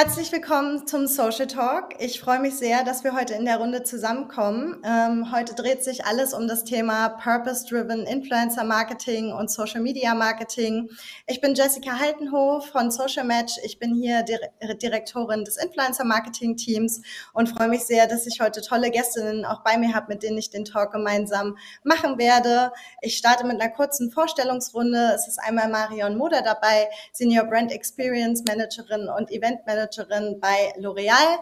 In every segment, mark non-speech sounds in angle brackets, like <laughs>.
Herzlich willkommen zum Social Talk. Ich freue mich sehr, dass wir heute in der Runde zusammenkommen. Ähm, heute dreht sich alles um das Thema Purpose-Driven Influencer Marketing und Social Media Marketing. Ich bin Jessica Haltenhof von Social Match. Ich bin hier Direktorin des Influencer Marketing Teams und freue mich sehr, dass ich heute tolle Gästinnen auch bei mir habe, mit denen ich den Talk gemeinsam machen werde. Ich starte mit einer kurzen Vorstellungsrunde. Es ist einmal Marion Moder dabei, Senior Brand Experience Managerin und Event Managerin Managerin bei L'Oreal,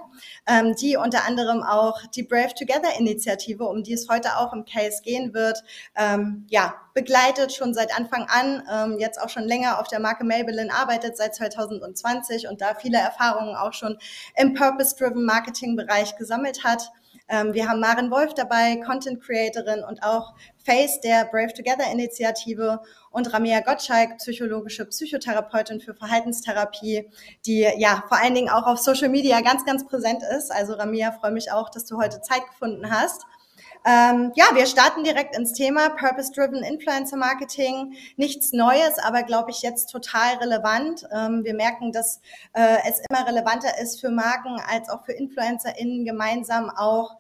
ähm, die unter anderem auch die Brave Together Initiative, um die es heute auch im Case gehen wird, ähm, ja, begleitet schon seit Anfang an, ähm, jetzt auch schon länger auf der Marke Maybelline arbeitet seit 2020 und da viele Erfahrungen auch schon im Purpose-Driven Marketing Bereich gesammelt hat. Ähm, wir haben Maren Wolf dabei, Content Creatorin und auch Face der Brave Together Initiative und Ramia Gottschalk, psychologische Psychotherapeutin für Verhaltenstherapie, die ja vor allen Dingen auch auf Social Media ganz, ganz präsent ist. Also Ramia, freue mich auch, dass du heute Zeit gefunden hast. Ähm, ja, wir starten direkt ins Thema Purpose-Driven Influencer Marketing. Nichts Neues, aber glaube ich jetzt total relevant. Ähm, wir merken, dass äh, es immer relevanter ist für Marken als auch für InfluencerInnen gemeinsam auch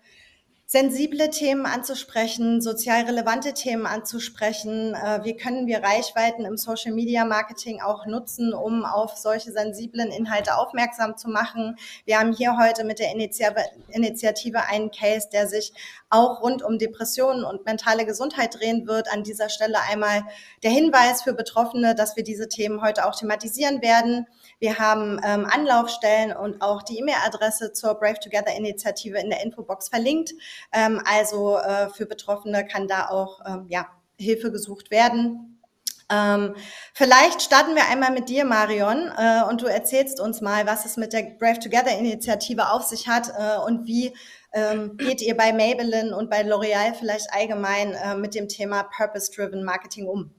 sensible Themen anzusprechen, sozial relevante Themen anzusprechen. Äh, wie können wir Reichweiten im Social Media Marketing auch nutzen, um auf solche sensiblen Inhalte aufmerksam zu machen? Wir haben hier heute mit der Initiative einen Case, der sich auch rund um Depressionen und mentale Gesundheit drehen wird. An dieser Stelle einmal der Hinweis für Betroffene, dass wir diese Themen heute auch thematisieren werden. Wir haben ähm, Anlaufstellen und auch die E-Mail-Adresse zur Brave Together Initiative in der Infobox verlinkt. Ähm, also äh, für Betroffene kann da auch ähm, ja, Hilfe gesucht werden. Ähm, vielleicht starten wir einmal mit dir, Marion, äh, und du erzählst uns mal, was es mit der Brave Together Initiative auf sich hat äh, und wie ähm, geht ihr bei Maybelline und bei L'Oreal vielleicht allgemein äh, mit dem Thema Purpose-Driven Marketing um?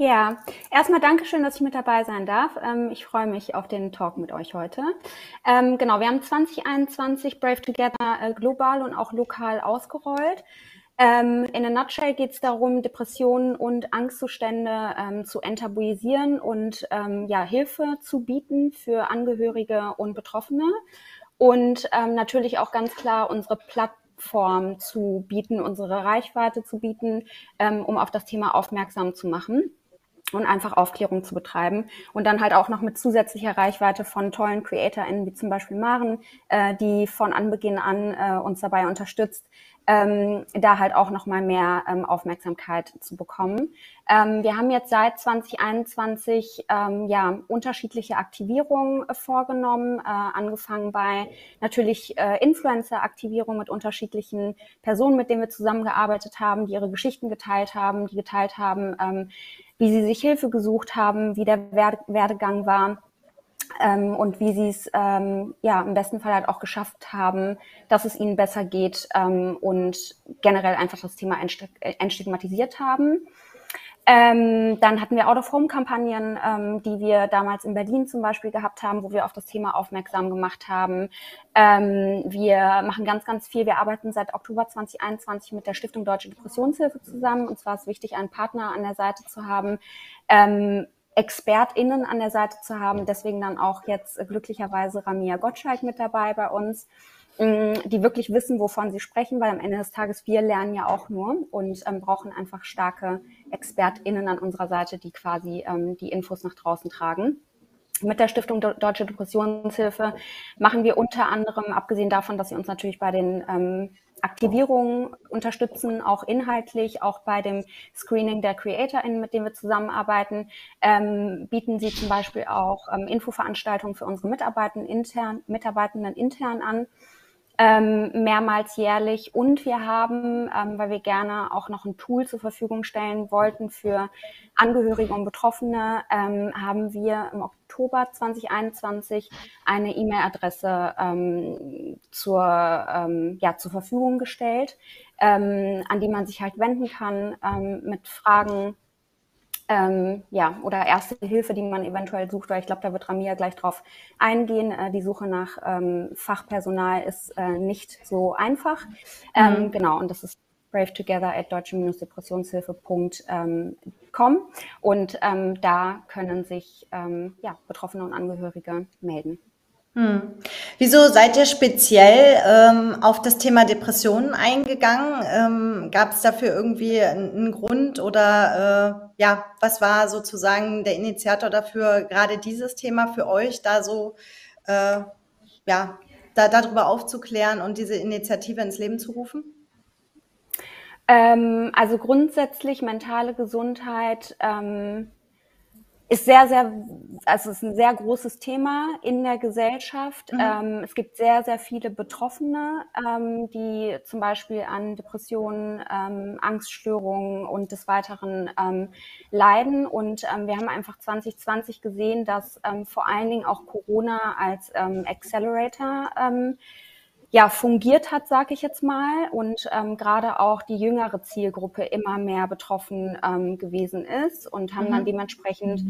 Ja, erstmal Dankeschön, dass ich mit dabei sein darf. Ähm, ich freue mich auf den Talk mit euch heute. Ähm, genau, wir haben 2021 Brave Together äh, global und auch lokal ausgerollt. Ähm, in a nutshell geht es darum, Depressionen und Angstzustände zu enttabuisieren und ja, Hilfe zu bieten für Angehörige und Betroffene. Und natürlich auch ganz klar unsere Plattform zu bieten, unsere Reichweite zu bieten, ähm, um auf das Thema aufmerksam zu machen und einfach Aufklärung zu betreiben. Und dann halt auch noch mit zusätzlicher Reichweite von tollen CreatorInnen, wie zum Beispiel Maren, äh, die von Anbeginn an äh, uns dabei unterstützt, ähm, da halt auch noch mal mehr ähm, Aufmerksamkeit zu bekommen. Ähm, wir haben jetzt seit 2021 ähm, ja unterschiedliche Aktivierungen äh, vorgenommen, äh, angefangen bei natürlich äh, Influencer-Aktivierung mit unterschiedlichen Personen, mit denen wir zusammengearbeitet haben, die ihre Geschichten geteilt haben, die geteilt haben, ähm, wie sie sich Hilfe gesucht haben, wie der Werdegang war ähm, und wie sie es ähm, ja im besten Fall halt auch geschafft haben, dass es ihnen besser geht ähm, und generell einfach das Thema entstigmatisiert haben. Ähm, dann hatten wir Out-of-Home-Kampagnen, ähm, die wir damals in Berlin zum Beispiel gehabt haben, wo wir auf das Thema aufmerksam gemacht haben. Ähm, wir machen ganz, ganz viel. Wir arbeiten seit Oktober 2021 mit der Stiftung Deutsche Depressionshilfe zusammen. Und zwar ist wichtig, einen Partner an der Seite zu haben, ähm, ExpertInnen an der Seite zu haben. Deswegen dann auch jetzt glücklicherweise Ramia Gottschalk mit dabei bei uns die wirklich wissen, wovon sie sprechen, weil am Ende des Tages wir lernen ja auch nur und ähm, brauchen einfach starke ExpertInnen an unserer Seite, die quasi ähm, die Infos nach draußen tragen. Mit der Stiftung Deutsche Depressionshilfe machen wir unter anderem, abgesehen davon, dass sie uns natürlich bei den ähm, Aktivierungen unterstützen, auch inhaltlich, auch bei dem Screening der CreatorInnen, mit denen wir zusammenarbeiten, ähm, bieten sie zum Beispiel auch ähm, Infoveranstaltungen für unsere Mitarbeitenden intern, Mitarbeitenden intern an ähm, mehrmals jährlich. Und wir haben, ähm, weil wir gerne auch noch ein Tool zur Verfügung stellen wollten für Angehörige und Betroffene, ähm, haben wir im Oktober 2021 eine E-Mail-Adresse ähm, zur, ähm, ja, zur Verfügung gestellt, ähm, an die man sich halt wenden kann ähm, mit Fragen ähm, ja, oder erste Hilfe, die man eventuell sucht, weil ich glaube, da wird Ramia gleich drauf eingehen. Äh, die Suche nach ähm, Fachpersonal ist äh, nicht so einfach. Ähm, mhm. Genau, und das ist Brave Together at deutsche-depressionshilfe.de. kommen. Und ähm, da können sich ähm, ja, Betroffene und Angehörige melden. Hm. Wieso seid ihr speziell ähm, auf das Thema Depressionen eingegangen? Ähm, Gab es dafür irgendwie einen Grund oder äh, ja, was war sozusagen der Initiator dafür, gerade dieses Thema für euch da so äh, ja, da, darüber aufzuklären und diese Initiative ins Leben zu rufen? Ähm, also grundsätzlich mentale Gesundheit ähm, ist sehr, sehr, also ist ein sehr großes Thema in der Gesellschaft. Mhm. Ähm, es gibt sehr, sehr viele Betroffene, ähm, die zum Beispiel an Depressionen, ähm, Angststörungen und des Weiteren ähm, leiden. Und ähm, wir haben einfach 2020 gesehen, dass ähm, vor allen Dingen auch Corona als Accelerator ja, fungiert hat, sage ich jetzt mal, und ähm, gerade auch die jüngere Zielgruppe immer mehr betroffen ähm, gewesen ist und haben mhm. dann dementsprechend,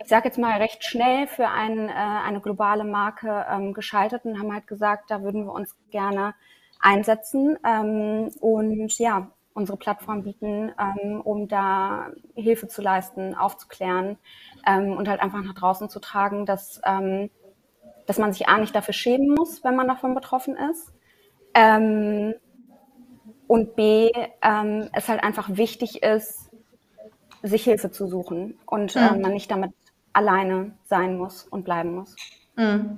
ich sage jetzt mal recht schnell für ein, äh, eine globale Marke ähm, geschaltet und haben halt gesagt, da würden wir uns gerne einsetzen. Ähm, und ja, unsere Plattform bieten, ähm, um da Hilfe zu leisten, aufzuklären ähm, und halt einfach nach draußen zu tragen, dass ähm, dass man sich A nicht dafür schämen muss, wenn man davon betroffen ist. Ähm, und B, ähm, es halt einfach wichtig ist, sich Hilfe zu suchen und mhm. äh, man nicht damit alleine sein muss und bleiben muss. Mhm.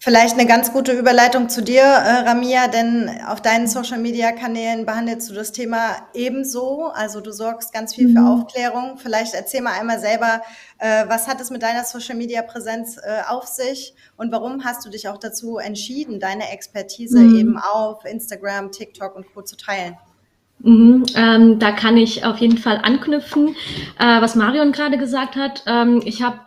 Vielleicht eine ganz gute Überleitung zu dir, äh, Ramia, denn auf deinen Social-Media-Kanälen behandelst du das Thema ebenso. Also du sorgst ganz viel für mhm. Aufklärung. Vielleicht erzähl mal einmal selber, äh, was hat es mit deiner Social-Media-Präsenz äh, auf sich und warum hast du dich auch dazu entschieden, deine Expertise mhm. eben auf Instagram, TikTok und Co. zu teilen? Mhm, ähm, da kann ich auf jeden Fall anknüpfen, äh, was Marion gerade gesagt hat. Ähm, ich habe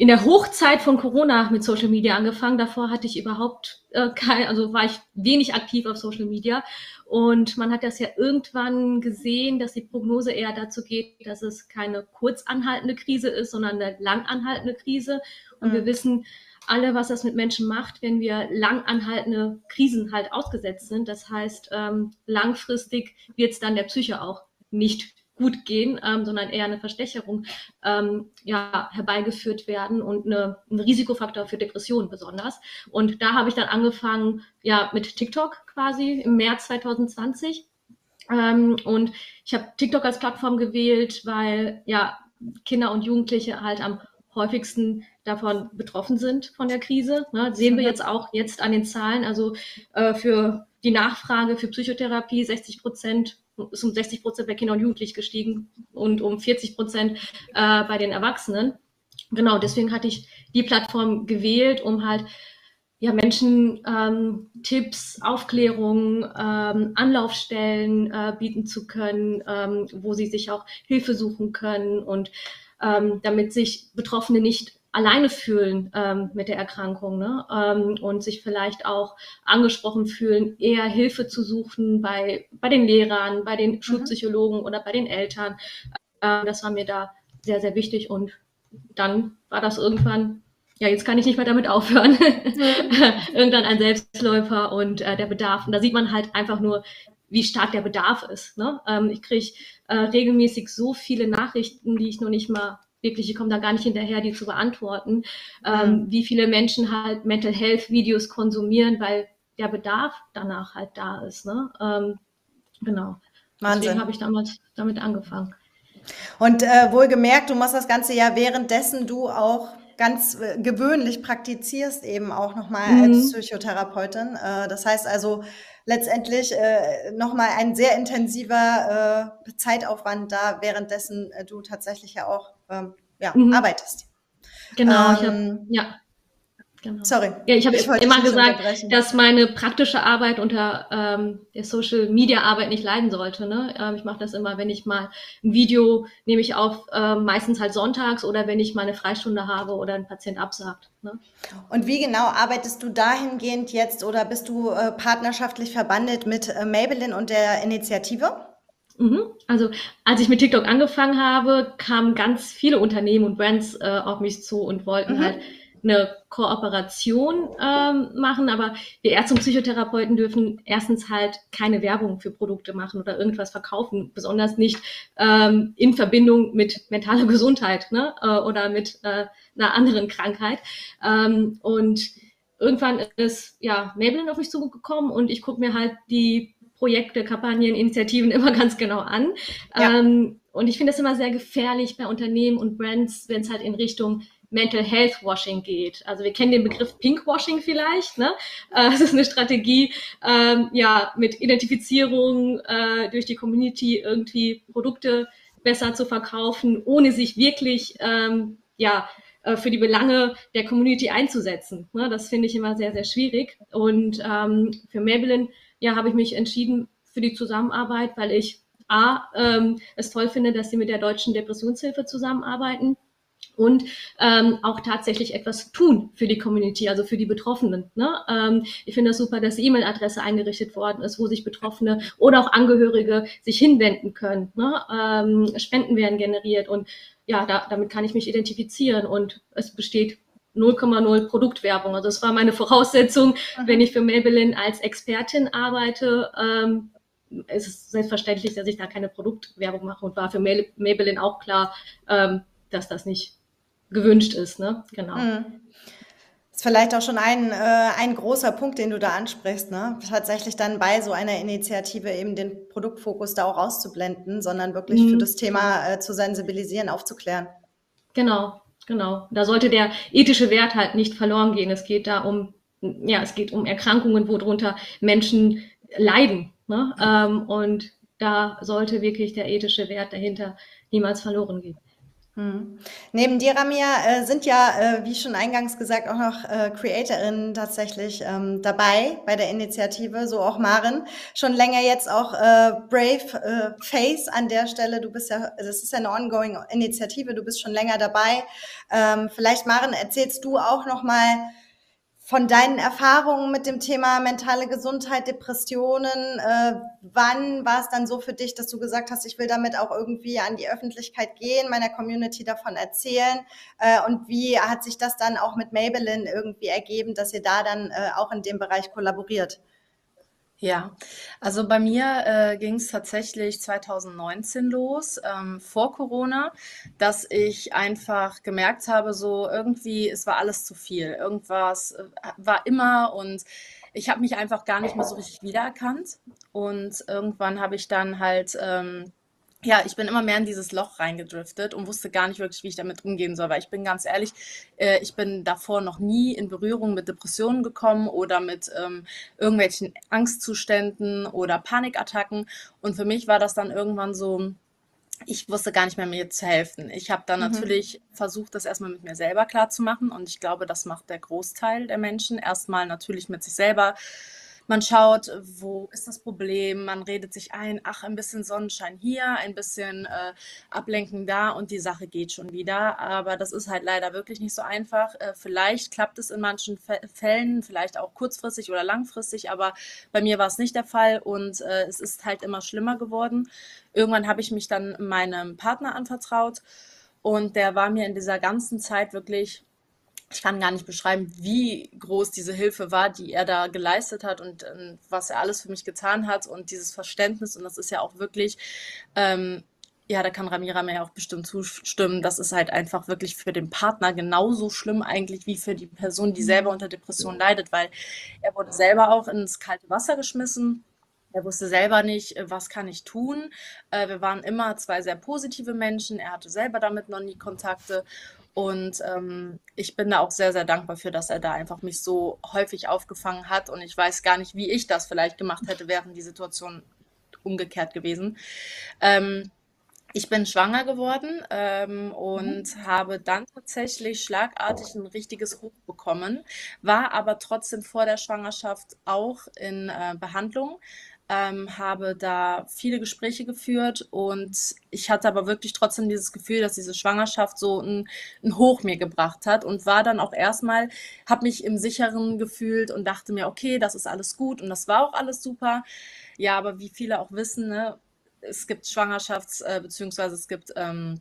in der Hochzeit von Corona mit Social Media angefangen. Davor hatte ich überhaupt äh, kein, also war ich wenig aktiv auf Social Media. Und man hat das ja irgendwann gesehen, dass die Prognose eher dazu geht, dass es keine kurz anhaltende Krise ist, sondern eine lang anhaltende Krise. Und mhm. wir wissen alle, was das mit Menschen macht, wenn wir lang anhaltende Krisen halt ausgesetzt sind. Das heißt, ähm, langfristig wird es dann der Psyche auch nicht gut gehen, ähm, sondern eher eine Verstecherung ähm, ja, herbeigeführt werden und eine, ein Risikofaktor für Depressionen besonders. Und da habe ich dann angefangen, ja, mit TikTok quasi im März 2020. Ähm, und ich habe TikTok als Plattform gewählt, weil ja Kinder und Jugendliche halt am häufigsten davon betroffen sind von der Krise. Ne, sehen wir jetzt auch jetzt an den Zahlen. Also äh, für die Nachfrage für Psychotherapie 60 Prozent ist um 60 Prozent bei Kindern und Jugendlichen gestiegen und um 40 Prozent äh, bei den Erwachsenen. Genau, deswegen hatte ich die Plattform gewählt, um halt ja, Menschen ähm, Tipps, Aufklärung, ähm, Anlaufstellen äh, bieten zu können, ähm, wo sie sich auch Hilfe suchen können und ähm, damit sich Betroffene nicht alleine fühlen ähm, mit der Erkrankung ne? ähm, und sich vielleicht auch angesprochen fühlen, eher Hilfe zu suchen bei, bei den Lehrern, bei den mhm. Schulpsychologen oder bei den Eltern. Ähm, das war mir da sehr, sehr wichtig und dann war das irgendwann, ja, jetzt kann ich nicht mehr damit aufhören. <laughs> Irgendwann ein Selbstläufer und äh, der Bedarf. Und da sieht man halt einfach nur, wie stark der Bedarf ist. Ne? Ähm, ich kriege äh, regelmäßig so viele Nachrichten, die ich noch nicht mal wirklich, ich komme da gar nicht hinterher, die zu beantworten, ähm, mhm. wie viele Menschen halt Mental Health Videos konsumieren, weil der Bedarf danach halt da ist. Ne? Ähm, genau. Wahnsinn. Deswegen habe ich damals damit angefangen. Und äh, wohlgemerkt, du machst das Ganze ja währenddessen du auch ganz äh, gewöhnlich praktizierst, eben auch nochmal mhm. als Psychotherapeutin. Äh, das heißt also, letztendlich äh, nochmal ein sehr intensiver äh, Zeitaufwand da, währenddessen äh, du tatsächlich ja auch ähm, ja, mhm. arbeitest. Genau, ähm, hab, ja. Genau. Sorry. Ja, ich habe immer gesagt, dass meine praktische Arbeit unter ähm, der Social Media Arbeit nicht leiden sollte. Ne? Ähm, ich mache das immer, wenn ich mal ein Video nehme ich auf, äh, meistens halt sonntags oder wenn ich mal eine Freistunde habe oder ein Patient absagt. Ne? Und wie genau arbeitest du dahingehend jetzt oder bist du äh, partnerschaftlich verbandelt mit äh, Maybelline und der Initiative? Mhm. Also als ich mit TikTok angefangen habe, kamen ganz viele Unternehmen und Brands äh, auf mich zu und wollten mhm. halt eine Kooperation ähm, machen, aber wir Ärzte und Psychotherapeuten dürfen erstens halt keine Werbung für Produkte machen oder irgendwas verkaufen, besonders nicht ähm, in Verbindung mit mentaler <laughs> Gesundheit ne? äh, oder mit äh, einer anderen Krankheit. Ähm, und irgendwann ist ja Maybelline auf mich zugekommen und ich gucke mir halt die Projekte, Kampagnen, Initiativen <laughs> immer ganz genau an. Ja. Ähm, und ich finde es immer sehr gefährlich bei Unternehmen und Brands, wenn es halt in Richtung Mental Health Washing geht. Also wir kennen den Begriff Pinkwashing vielleicht. Ne? Äh, <laughs> das ist eine Strategie, ähm, ja, mit Identifizierung äh, durch die Community irgendwie Produkte besser zu verkaufen, ohne sich wirklich ähm, ja äh, für die Belange der Community einzusetzen. Ne? Das finde ich immer sehr, sehr schwierig. Und ähm, für Maybelline, ja, habe ich mich entschieden für die Zusammenarbeit, weil ich A, ähm, es toll finde, dass sie mit der Deutschen Depressionshilfe zusammenarbeiten und ähm, auch tatsächlich etwas tun für die Community, also für die Betroffenen. Ne? Ähm, ich finde das super, dass die E-Mail-Adresse eingerichtet worden ist, wo sich Betroffene oder auch Angehörige sich hinwenden können. Ne? Ähm, Spenden werden generiert und ja, da, damit kann ich mich identifizieren und es besteht 0,0 Produktwerbung. Also es war meine Voraussetzung, wenn ich für Maybelline als Expertin arbeite. Ähm, es ist selbstverständlich, dass ich da keine Produktwerbung mache und war für Maybelline auch klar, ähm, dass das nicht gewünscht ist. Ne? Genau. Mhm. Ist vielleicht auch schon ein, äh, ein großer Punkt, den du da ansprichst, ne? Tatsächlich dann bei so einer Initiative eben den Produktfokus da auch auszublenden, sondern wirklich mhm. für das Thema äh, zu sensibilisieren, aufzuklären. Genau, genau. Da sollte der ethische Wert halt nicht verloren gehen. Es geht da um, ja, es geht um Erkrankungen, worunter Menschen leiden. Ne? Ähm, und da sollte wirklich der ethische Wert dahinter niemals verloren gehen. Mhm. Neben dir, Ramia, äh, sind ja, äh, wie schon eingangs gesagt, auch noch äh, Creatorinnen tatsächlich ähm, dabei bei der Initiative, so auch Maren. Schon länger jetzt auch äh, Brave äh, Face an der Stelle. Du bist ja, das ist ja eine ongoing Initiative, du bist schon länger dabei. Ähm, vielleicht, Maren, erzählst du auch noch mal von deinen Erfahrungen mit dem Thema mentale Gesundheit, Depressionen, äh, wann war es dann so für dich, dass du gesagt hast, ich will damit auch irgendwie an die Öffentlichkeit gehen, meiner Community davon erzählen? Äh, und wie hat sich das dann auch mit Maybelline irgendwie ergeben, dass ihr da dann äh, auch in dem Bereich kollaboriert? Ja, also bei mir äh, ging es tatsächlich 2019 los, ähm, vor Corona, dass ich einfach gemerkt habe, so irgendwie, es war alles zu viel. Irgendwas äh, war immer und ich habe mich einfach gar nicht mehr so richtig wiedererkannt. Und irgendwann habe ich dann halt ähm, ja, ich bin immer mehr in dieses Loch reingedriftet und wusste gar nicht wirklich, wie ich damit umgehen soll. Weil ich bin ganz ehrlich, äh, ich bin davor noch nie in Berührung mit Depressionen gekommen oder mit ähm, irgendwelchen Angstzuständen oder Panikattacken. Und für mich war das dann irgendwann so, ich wusste gar nicht mehr, mir zu helfen. Ich habe dann mhm. natürlich versucht, das erstmal mit mir selber klarzumachen. Und ich glaube, das macht der Großteil der Menschen. Erstmal natürlich mit sich selber man schaut, wo ist das Problem, man redet sich ein, ach, ein bisschen Sonnenschein hier, ein bisschen äh, Ablenken da und die Sache geht schon wieder. Aber das ist halt leider wirklich nicht so einfach. Äh, vielleicht klappt es in manchen Fällen, vielleicht auch kurzfristig oder langfristig, aber bei mir war es nicht der Fall und äh, es ist halt immer schlimmer geworden. Irgendwann habe ich mich dann meinem Partner anvertraut und der war mir in dieser ganzen Zeit wirklich ich kann gar nicht beschreiben, wie groß diese Hilfe war, die er da geleistet hat und, ähm, was er alles für mich getan hat und dieses Verständnis. Und das ist ja auch wirklich, ähm, ja, da kann Ramira mir ja auch bestimmt zustimmen. Das ist halt einfach wirklich für den Partner genauso schlimm eigentlich wie für die Person, die selber unter Depression leidet, weil er wurde selber auch ins kalte Wasser geschmissen. Er wusste selber nicht, was kann ich tun. Äh, wir waren immer zwei sehr positive Menschen. Er hatte selber damit noch nie Kontakte. Und ähm, ich bin da auch sehr, sehr dankbar für, dass er da einfach mich so häufig aufgefangen hat. Und ich weiß gar nicht, wie ich das vielleicht gemacht hätte, wären die Situation umgekehrt gewesen. Ähm, ich bin schwanger geworden ähm, und mhm. habe dann tatsächlich schlagartig ein richtiges Hoch bekommen, war aber trotzdem vor der Schwangerschaft auch in äh, Behandlung ähm, habe da viele Gespräche geführt und ich hatte aber wirklich trotzdem dieses Gefühl, dass diese Schwangerschaft so ein, ein Hoch mir gebracht hat und war dann auch erstmal, habe mich im Sicheren gefühlt und dachte mir, okay, das ist alles gut und das war auch alles super. Ja, aber wie viele auch wissen, ne, es gibt Schwangerschafts- äh, beziehungsweise es gibt ähm,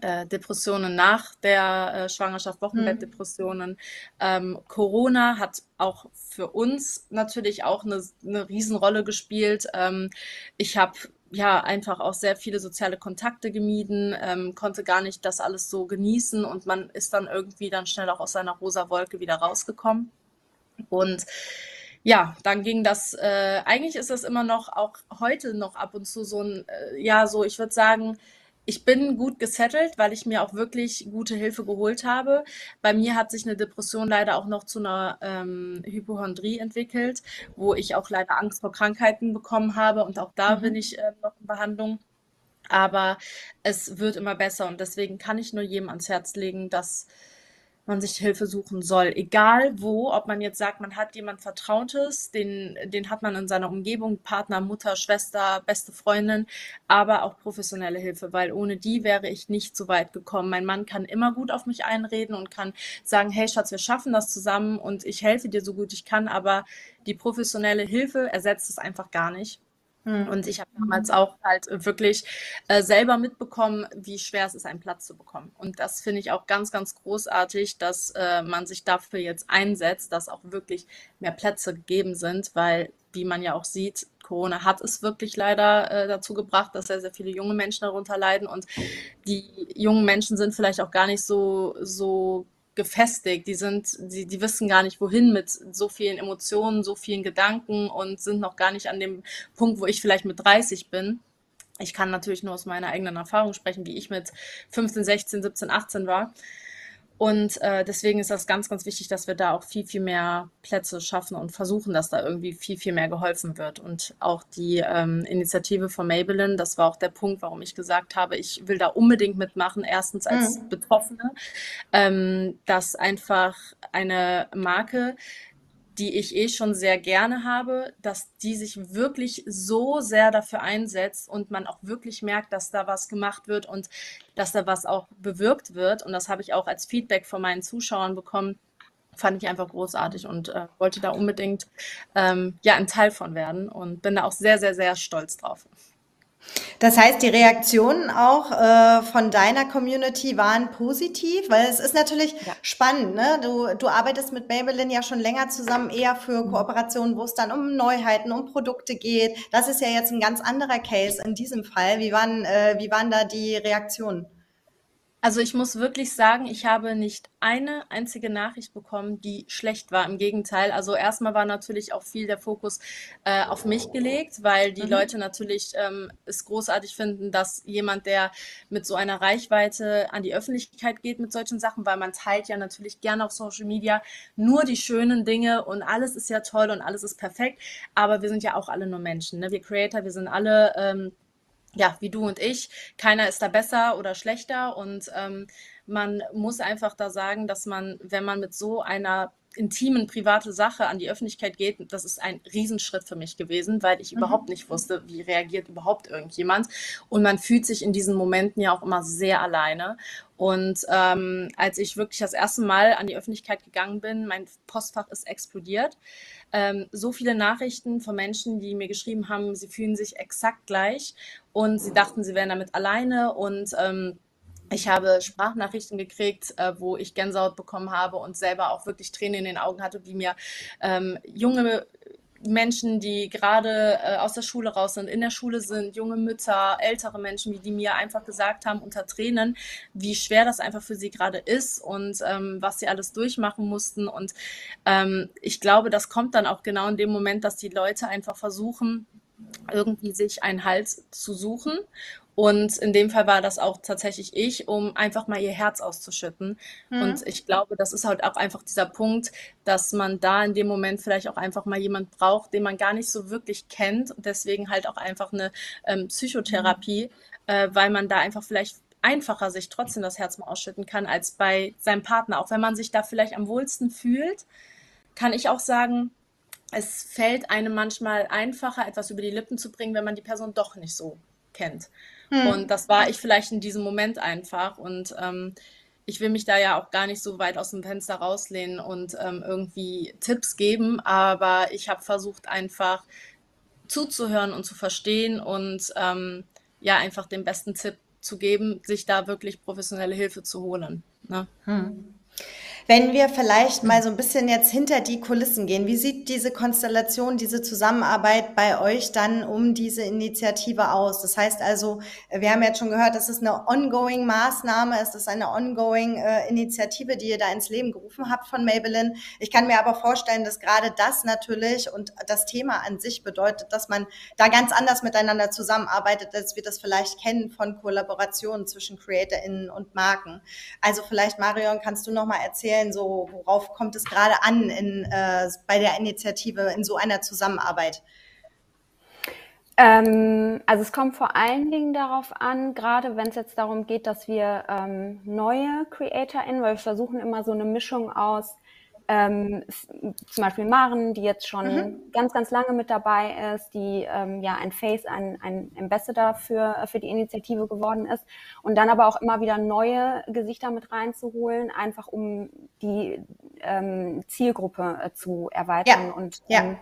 äh, Depressionen nach der äh, Schwangerschaft, Wochenbettdepressionen. Ähm, Corona hat auch für uns natürlich auch eine, eine Riesenrolle gespielt. Ähm, ich habe ja einfach auch sehr viele soziale Kontakte gemieden, ähm, konnte gar nicht das alles so genießen und man ist dann irgendwie dann schnell auch aus seiner rosa Wolke wieder rausgekommen. Und ja, dann ging das, äh, eigentlich ist das immer noch, auch heute noch ab und zu so ein, äh, ja, so, ich würde sagen, ich bin gut gesettelt, weil ich mir auch wirklich gute Hilfe geholt habe. Bei mir hat sich eine Depression leider auch noch zu einer ähm, Hypochondrie entwickelt, wo ich auch leider Angst vor Krankheiten bekommen habe und auch da mhm. bin ich äh, noch in Behandlung. Aber es wird immer besser und deswegen kann ich nur jedem ans Herz legen, dass man sich Hilfe suchen soll. Egal wo, ob man jetzt sagt, man hat jemand Vertrautes, den, den hat man in seiner Umgebung, Partner, Mutter, Schwester, beste Freundin, aber auch professionelle Hilfe, weil ohne die wäre ich nicht so weit gekommen. Mein Mann kann immer gut auf mich einreden und kann sagen, hey Schatz, wir schaffen das zusammen und ich helfe dir so gut ich kann, aber die professionelle Hilfe ersetzt es einfach gar nicht. Hm. Und ich habe damals auch halt wirklich äh, selber mitbekommen, wie schwer es ist, einen Platz zu bekommen. Und das finde ich auch ganz, ganz großartig, dass äh, man sich dafür jetzt einsetzt, dass auch wirklich mehr Plätze gegeben sind, weil, wie man ja auch sieht, Corona hat es wirklich leider äh, dazu gebracht, dass sehr, sehr viele junge Menschen darunter leiden. Und die jungen Menschen sind vielleicht auch gar nicht so, so gefestigt. Die sind, die, die wissen gar nicht, wohin mit so vielen Emotionen, so vielen Gedanken und sind noch gar nicht an dem Punkt, wo ich vielleicht mit 30 bin. Ich kann natürlich nur aus meiner eigenen Erfahrung sprechen, wie ich mit 15, 16, 17, 18 war. Und äh, deswegen ist das ganz, ganz wichtig, dass wir da auch viel, viel mehr Plätze schaffen und versuchen, dass da irgendwie viel, viel mehr geholfen wird. Und auch die ähm, Initiative von Maybelline, das war auch der Punkt, warum ich gesagt habe, ich will da unbedingt mitmachen. Erstens als mhm. Betroffene, ähm, dass einfach eine Marke, die ich eh schon sehr gerne habe, dass die sich wirklich so sehr dafür einsetzt und man auch wirklich merkt, dass da was gemacht wird und dass da was auch bewirkt wird. Und das habe ich auch als Feedback von meinen Zuschauern bekommen. Fand ich einfach großartig und äh, wollte da unbedingt ähm, ja ein Teil von werden und bin da auch sehr, sehr, sehr stolz drauf. Das heißt, die Reaktionen auch äh, von deiner Community waren positiv, weil es ist natürlich ja. spannend. Ne? Du, du arbeitest mit Maybelline ja schon länger zusammen, eher für mhm. Kooperationen, wo es dann um Neuheiten, um Produkte geht. Das ist ja jetzt ein ganz anderer Case in diesem Fall. Wie waren, äh, wie waren da die Reaktionen? Also ich muss wirklich sagen, ich habe nicht eine einzige Nachricht bekommen, die schlecht war. Im Gegenteil. Also erstmal war natürlich auch viel der Fokus äh, auf mich gelegt, weil die mhm. Leute natürlich ähm, es großartig finden, dass jemand, der mit so einer Reichweite an die Öffentlichkeit geht mit solchen Sachen, weil man teilt ja natürlich gerne auf Social Media nur die schönen Dinge und alles ist ja toll und alles ist perfekt. Aber wir sind ja auch alle nur Menschen. Ne? Wir Creator, wir sind alle ähm, ja, wie du und ich, keiner ist da besser oder schlechter und ähm, man muss einfach da sagen, dass man, wenn man mit so einer intimen, private Sache an die Öffentlichkeit geht, das ist ein Riesenschritt für mich gewesen, weil ich mhm. überhaupt nicht wusste, wie reagiert überhaupt irgendjemand. Und man fühlt sich in diesen Momenten ja auch immer sehr alleine. Und ähm, als ich wirklich das erste Mal an die Öffentlichkeit gegangen bin, mein Postfach ist explodiert. Ähm, so viele Nachrichten von Menschen, die mir geschrieben haben, sie fühlen sich exakt gleich und sie dachten, sie wären damit alleine und ähm, ich habe Sprachnachrichten gekriegt, äh, wo ich Gänsehaut bekommen habe und selber auch wirklich Tränen in den Augen hatte, wie mir ähm, junge Menschen, die gerade äh, aus der Schule raus sind, in der Schule sind, junge Mütter, ältere Menschen, wie die mir einfach gesagt haben unter Tränen, wie schwer das einfach für sie gerade ist und ähm, was sie alles durchmachen mussten. Und ähm, ich glaube, das kommt dann auch genau in dem Moment, dass die Leute einfach versuchen, irgendwie sich einen Halt zu suchen und in dem Fall war das auch tatsächlich ich, um einfach mal ihr Herz auszuschütten. Mhm. Und ich glaube, das ist halt auch einfach dieser Punkt, dass man da in dem Moment vielleicht auch einfach mal jemand braucht, den man gar nicht so wirklich kennt. Und deswegen halt auch einfach eine ähm, Psychotherapie, mhm. äh, weil man da einfach vielleicht einfacher sich trotzdem das Herz mal ausschütten kann als bei seinem Partner. Auch wenn man sich da vielleicht am wohlsten fühlt, kann ich auch sagen, es fällt einem manchmal einfacher, etwas über die Lippen zu bringen, wenn man die Person doch nicht so kennt. Hm. Und das war ich vielleicht in diesem Moment einfach. Und ähm, ich will mich da ja auch gar nicht so weit aus dem Fenster rauslehnen und ähm, irgendwie Tipps geben, aber ich habe versucht einfach zuzuhören und zu verstehen und ähm, ja, einfach den besten Tipp zu geben, sich da wirklich professionelle Hilfe zu holen. Ne? Hm. Wenn wir vielleicht mal so ein bisschen jetzt hinter die Kulissen gehen, wie sieht diese Konstellation, diese Zusammenarbeit bei euch dann um diese Initiative aus? Das heißt also, wir haben jetzt schon gehört, das ist eine ongoing Maßnahme, es ist eine ongoing äh, Initiative, die ihr da ins Leben gerufen habt von Maybelline. Ich kann mir aber vorstellen, dass gerade das natürlich und das Thema an sich bedeutet, dass man da ganz anders miteinander zusammenarbeitet, als wir das vielleicht kennen von Kollaborationen zwischen CreatorInnen und Marken. Also vielleicht, Marion, kannst du noch mal erzählen, erzählen, so worauf kommt es gerade an in, äh, bei der Initiative in so einer Zusammenarbeit? Ähm, also es kommt vor allen Dingen darauf an, gerade wenn es jetzt darum geht, dass wir ähm, neue CreatorInnen, weil wir versuchen immer so eine Mischung aus ähm, zum Beispiel Maren, die jetzt schon mhm. ganz, ganz lange mit dabei ist, die ähm, ja ein Face, ein, ein Ambassador für, für die Initiative geworden ist. Und dann aber auch immer wieder neue Gesichter mit reinzuholen, einfach um die ähm, Zielgruppe äh, zu erweitern ja. und ja. Ähm,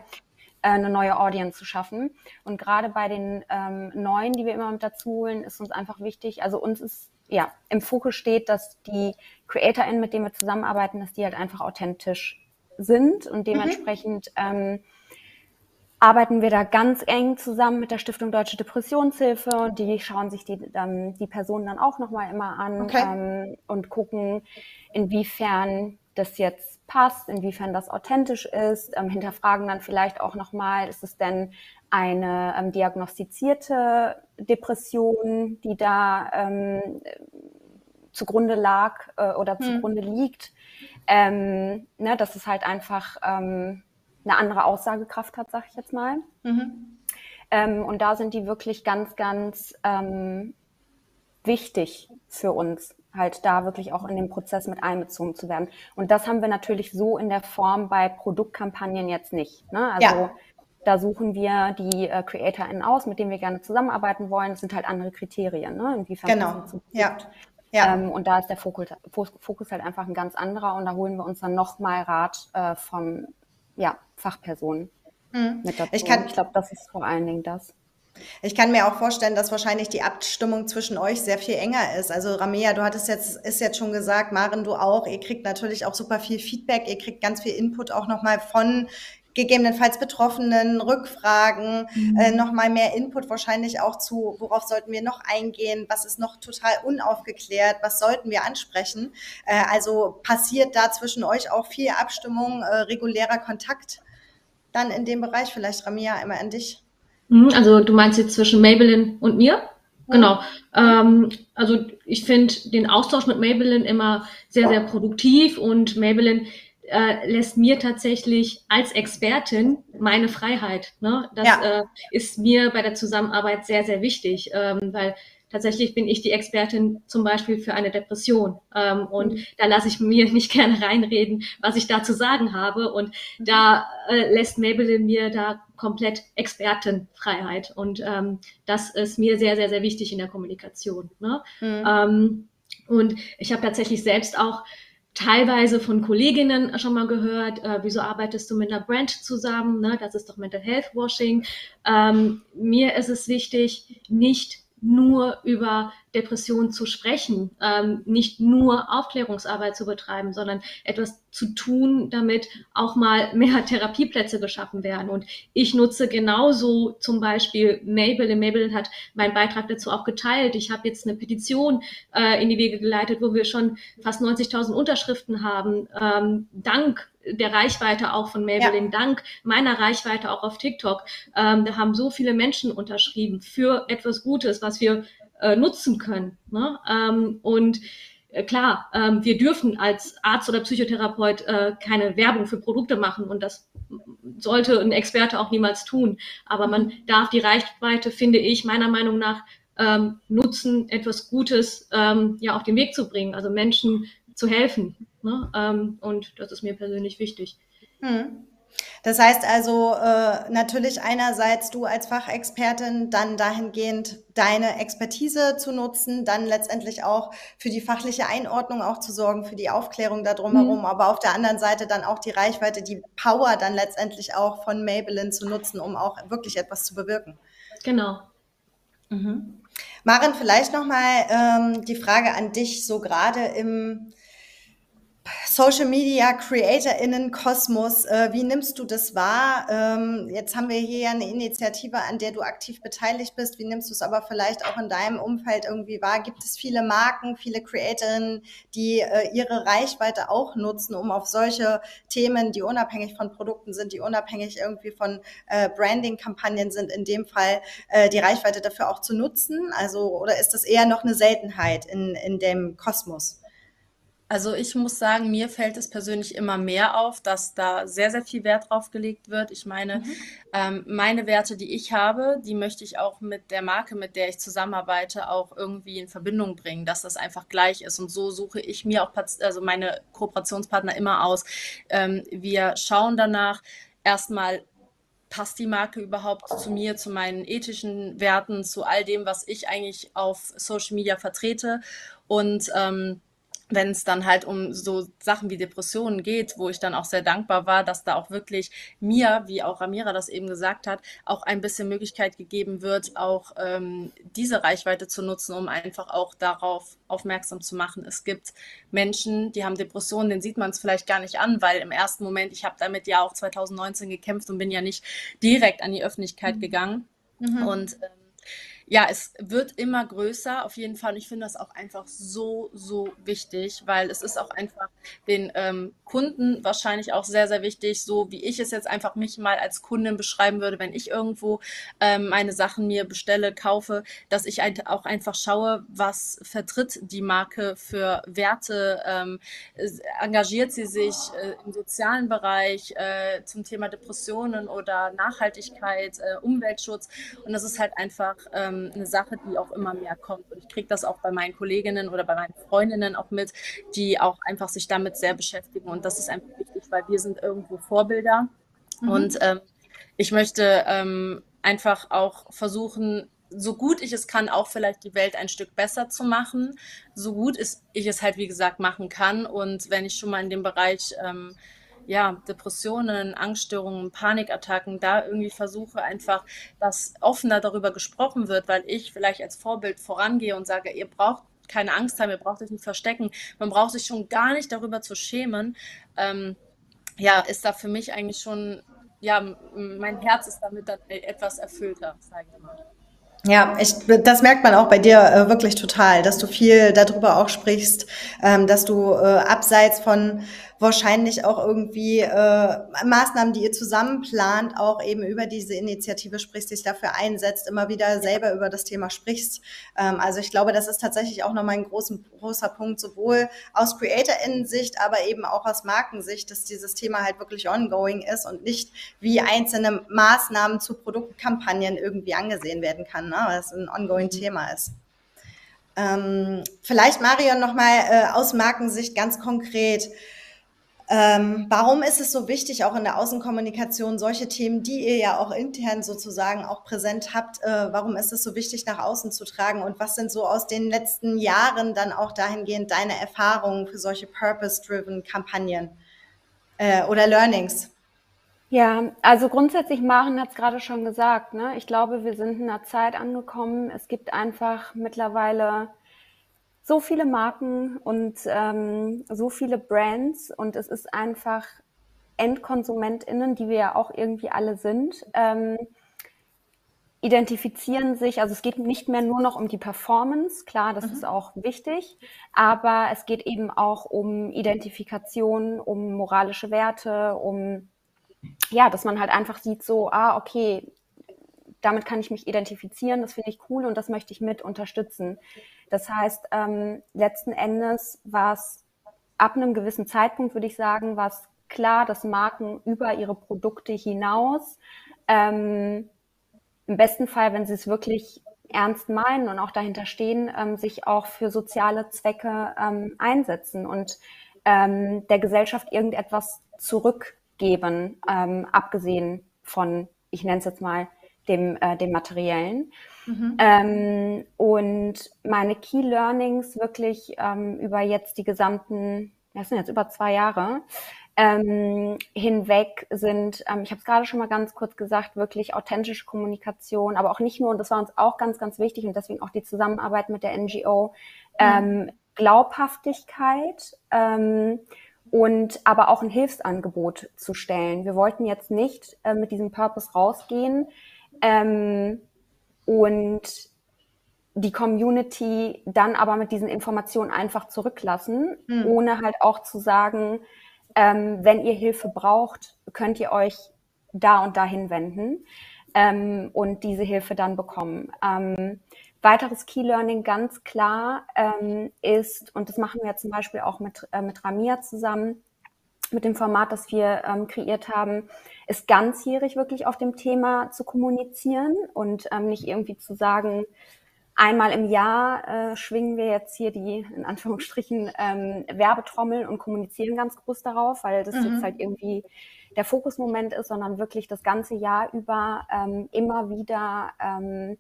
äh, eine neue Audience zu schaffen. Und gerade bei den ähm, neuen, die wir immer mit dazu holen, ist uns einfach wichtig, also uns ist ja, im Fokus steht, dass die CreatorInnen, mit denen wir zusammenarbeiten, dass die halt einfach authentisch sind und mhm. dementsprechend mhm. ähm, arbeiten wir da ganz eng zusammen mit der Stiftung Deutsche Depressionshilfe und die schauen sich die, ähm, die Personen dann auch nochmal immer an okay. ähm, und gucken, inwiefern das jetzt passt, inwiefern das authentisch ist, ähm, hinterfragen dann vielleicht auch nochmal, ist es denn eine ähm, diagnostizierte Depression, die da ähm, zugrunde lag äh, oder hm. zugrunde liegt, ähm, ne, dass es halt einfach ähm, eine andere Aussagekraft hat, sag ich jetzt mal. Mhm. Ähm, und da sind die wirklich ganz, ganz ähm, wichtig für uns, halt da wirklich auch in den Prozess mit einbezogen zu werden. Und das haben wir natürlich so in der Form bei Produktkampagnen jetzt nicht. Ne? Also ja. Da suchen wir die äh, CreatorInnen aus, mit denen wir gerne zusammenarbeiten wollen. Das sind halt andere Kriterien, ne? inwiefern genau. das ja. Ja. Ähm, und da ist der Fokus, Fokus halt einfach ein ganz anderer und da holen wir uns dann nochmal Rat äh, von ja, Fachpersonen mhm. mit dazu. Ich, kann, ich glaube, das ist vor allen Dingen das. Ich kann mir auch vorstellen, dass wahrscheinlich die Abstimmung zwischen euch sehr viel enger ist. Also Ramea, du hattest jetzt, ist jetzt schon gesagt, Maren, du auch. Ihr kriegt natürlich auch super viel Feedback. Ihr kriegt ganz viel Input auch nochmal von gegebenenfalls Betroffenen, Rückfragen, mhm. äh, nochmal mehr Input wahrscheinlich auch zu, worauf sollten wir noch eingehen, was ist noch total unaufgeklärt, was sollten wir ansprechen. Äh, also passiert da zwischen euch auch viel Abstimmung, äh, regulärer Kontakt dann in dem Bereich? Vielleicht Ramia einmal an dich. Mhm, also du meinst jetzt zwischen Maybelline und mir? Genau. Ähm, also ich finde den Austausch mit Maybelline immer sehr, sehr produktiv und Maybelline äh, lässt mir tatsächlich als Expertin meine Freiheit. Ne? Das ja. äh, ist mir bei der Zusammenarbeit sehr, sehr wichtig, ähm, weil tatsächlich bin ich die Expertin zum Beispiel für eine Depression. Ähm, und mhm. da lasse ich mir <laughs> nicht gerne reinreden, was ich da zu sagen habe. Und da äh, lässt Maybelline mir da komplett Expertenfreiheit. Und ähm, das ist mir sehr, sehr, sehr wichtig in der Kommunikation. Ne? Mhm. Ähm, und ich habe tatsächlich selbst auch teilweise von Kolleginnen schon mal gehört, äh, wieso arbeitest du mit einer Brand zusammen? Ne? Das ist doch Mental Health Washing. Ähm, mir ist es wichtig, nicht nur über Depressionen zu sprechen, ähm, nicht nur Aufklärungsarbeit zu betreiben, sondern etwas zu tun, damit auch mal mehr <laughs> Therapieplätze geschaffen werden. Und ich nutze genauso zum Beispiel Maybelline. Maybelline hat meinen Beitrag dazu auch geteilt. Ich habe jetzt eine Petition äh, in die Wege geleitet, wo wir schon fast 90.000 Unterschriften haben, ähm, dank der Reichweite auch von Maybelline, ja. dank meiner Reichweite auch auf TikTok. Ähm, da haben so viele Menschen unterschrieben für etwas Gutes, was wir äh, nutzen können. Ne? Ähm, und äh, klar, ähm, wir dürfen als Arzt oder Psychotherapeut äh, keine Werbung für Produkte machen und das sollte ein Experte auch niemals tun. Aber man darf die Reichweite, finde ich, meiner Meinung nach ähm, nutzen, etwas Gutes ähm, ja auf den Weg zu bringen, also Menschen zu helfen. Ne? Ähm, und das ist mir persönlich wichtig. Hm. Das heißt also äh, natürlich einerseits du als Fachexpertin dann dahingehend deine Expertise zu nutzen, dann letztendlich auch für die fachliche Einordnung auch zu sorgen, für die Aufklärung da drumherum, mhm. aber auf der anderen Seite dann auch die Reichweite, die Power dann letztendlich auch von Maybelline zu nutzen, um auch wirklich etwas zu bewirken. Genau. Mhm. Maren, vielleicht nochmal ähm, die Frage an dich, so gerade im Social Media CreatorInnen Kosmos, äh, wie nimmst du das wahr? Ähm, jetzt haben wir hier eine Initiative, an der du aktiv beteiligt bist. Wie nimmst du es aber vielleicht auch in deinem Umfeld irgendwie wahr? Gibt es viele Marken, viele CreatorInnen, die äh, ihre Reichweite auch nutzen, um auf solche Themen, die unabhängig von Produkten sind, die unabhängig irgendwie von äh, Branding-Kampagnen sind, in dem Fall äh, die Reichweite dafür auch zu nutzen? Also, oder ist das eher noch eine Seltenheit in, in dem Kosmos? Also ich muss sagen, mir fällt es persönlich immer mehr auf, dass da sehr, sehr viel Wert drauf gelegt wird. Ich meine, mhm. ähm, meine Werte, die ich habe, die möchte ich auch mit der Marke, mit der ich zusammenarbeite, auch irgendwie in Verbindung bringen, dass das einfach gleich ist. Und so suche ich mir auch also meine Kooperationspartner immer aus. Ähm, wir schauen danach erstmal, passt die Marke überhaupt zu mir, zu meinen ethischen Werten, zu all dem, was ich eigentlich auf Social Media vertrete. Und ähm, wenn es dann halt um so Sachen wie Depressionen geht, wo ich dann auch sehr dankbar war, dass da auch wirklich mir, wie auch Amira das eben gesagt hat, auch ein bisschen Möglichkeit gegeben wird, auch ähm, diese Reichweite zu nutzen, um einfach auch darauf aufmerksam zu machen. Es gibt Menschen, die haben Depressionen, den sieht man es vielleicht gar nicht an, weil im ersten Moment, ich habe damit ja auch 2019 gekämpft und bin ja nicht direkt an die Öffentlichkeit mhm. gegangen. Mhm. Und ähm, ja, es wird immer größer, auf jeden Fall. Und ich finde das auch einfach so, so wichtig, weil es ist auch einfach den ähm, Kunden wahrscheinlich auch sehr, sehr wichtig, so wie ich es jetzt einfach mich mal als Kundin beschreiben würde, wenn ich irgendwo ähm, meine Sachen mir bestelle, kaufe, dass ich ein, auch einfach schaue, was vertritt die Marke für Werte, ähm, engagiert sie sich äh, im sozialen Bereich äh, zum Thema Depressionen oder Nachhaltigkeit, äh, Umweltschutz. Und das ist halt einfach ähm, ähm, eine Sache, die auch immer mehr kommt. Und ich kriege das auch bei meinen Kolleginnen oder bei meinen Freundinnen auch mit, die auch einfach sich damit sehr beschäftigen. Und das ist einfach wichtig, weil wir sind irgendwo Vorbilder. Mhm. Und ähm, ich möchte ähm, einfach auch versuchen, so gut ich es kann, auch vielleicht die Welt ein Stück besser zu machen, so gut ich es halt, wie gesagt, machen kann. Und wenn ich schon mal in dem Bereich ähm, ja, Depressionen, Angststörungen, Panikattacken, da irgendwie versuche einfach, dass offener darüber gesprochen wird, weil ich vielleicht als Vorbild vorangehe und sage, ihr braucht keine Angst haben, ihr braucht euch nicht verstecken, man braucht sich schon gar nicht darüber zu schämen, ähm, ja, ist da für mich eigentlich schon, ja, mein Herz ist damit dann etwas erfüllter, sage ich mal. Ja, ich, das merkt man auch bei dir äh, wirklich total, dass du viel darüber auch sprichst, ähm, dass du äh, abseits von wahrscheinlich auch irgendwie äh, Maßnahmen, die ihr zusammen plant, auch eben über diese Initiative sprichst, dich dafür einsetzt, immer wieder selber über das Thema sprichst. Ähm, also ich glaube, das ist tatsächlich auch nochmal ein großen, großer Punkt, sowohl aus CreatorInnen-Sicht, aber eben auch aus Markensicht, dass dieses Thema halt wirklich ongoing ist und nicht wie einzelne Maßnahmen zu Produktkampagnen irgendwie angesehen werden kann, ne? weil es ein ongoing mhm. Thema ist. Ähm, vielleicht Marion nochmal äh, aus Markensicht ganz konkret. Ähm, warum ist es so wichtig, auch in der Außenkommunikation, solche Themen, die ihr ja auch intern sozusagen auch präsent habt, äh, warum ist es so wichtig, nach außen zu tragen? Und was sind so aus den letzten Jahren dann auch dahingehend deine Erfahrungen für solche Purpose-driven Kampagnen äh, oder Learnings? Ja, also grundsätzlich, Maren hat es gerade schon gesagt, ne? ich glaube, wir sind in einer Zeit angekommen. Es gibt einfach mittlerweile so viele Marken und ähm, so viele Brands und es ist einfach EndkonsumentInnen, die wir ja auch irgendwie alle sind, ähm, identifizieren sich, also es geht nicht mehr nur noch um die Performance, klar, das mhm. ist auch wichtig, aber es geht eben auch um Identifikation, um moralische Werte, um ja, dass man halt einfach sieht, so, ah, okay, damit kann ich mich identifizieren, das finde ich cool und das möchte ich mit unterstützen. Das heißt, ähm, letzten Endes war es ab einem gewissen Zeitpunkt, würde ich sagen, war es klar, dass Marken über ihre Produkte hinaus, ähm, im besten Fall, wenn sie es wirklich ernst meinen und auch dahinter stehen, ähm, sich auch für soziale Zwecke ähm, einsetzen und ähm, der Gesellschaft irgendetwas zurückgeben, ähm, abgesehen von, ich nenne es jetzt mal, dem, äh, dem Materiellen. Mhm. Ähm, und meine Key Learnings wirklich ähm, über jetzt die gesamten, das sind jetzt über zwei Jahre, ähm, hinweg sind, ähm, ich habe es gerade schon mal ganz kurz gesagt, wirklich authentische Kommunikation, aber auch nicht nur, und das war uns auch ganz, ganz wichtig und deswegen auch die Zusammenarbeit mit der NGO, mhm. ähm, Glaubhaftigkeit ähm, und aber auch ein Hilfsangebot zu stellen. Wir wollten jetzt nicht äh, mit diesem Purpose rausgehen ähm, und die Community dann aber mit diesen Informationen einfach zurücklassen, mhm. ohne halt auch zu sagen, ähm, wenn ihr Hilfe braucht, könnt ihr euch da und dahin wenden ähm, und diese Hilfe dann bekommen. Ähm, weiteres Key Learning ganz klar ähm, ist, und das machen wir zum Beispiel auch mit, äh, mit Ramia zusammen, mit dem Format, das wir ähm, kreiert haben, ist ganzjährig wirklich auf dem Thema zu kommunizieren und ähm, nicht irgendwie zu sagen, Einmal im Jahr äh, schwingen wir jetzt hier die, in Anführungsstrichen, ähm, Werbetrommel und kommunizieren ganz groß darauf, weil das mhm. jetzt halt irgendwie der Fokusmoment ist, sondern wirklich das ganze Jahr über ähm, immer wieder ähm,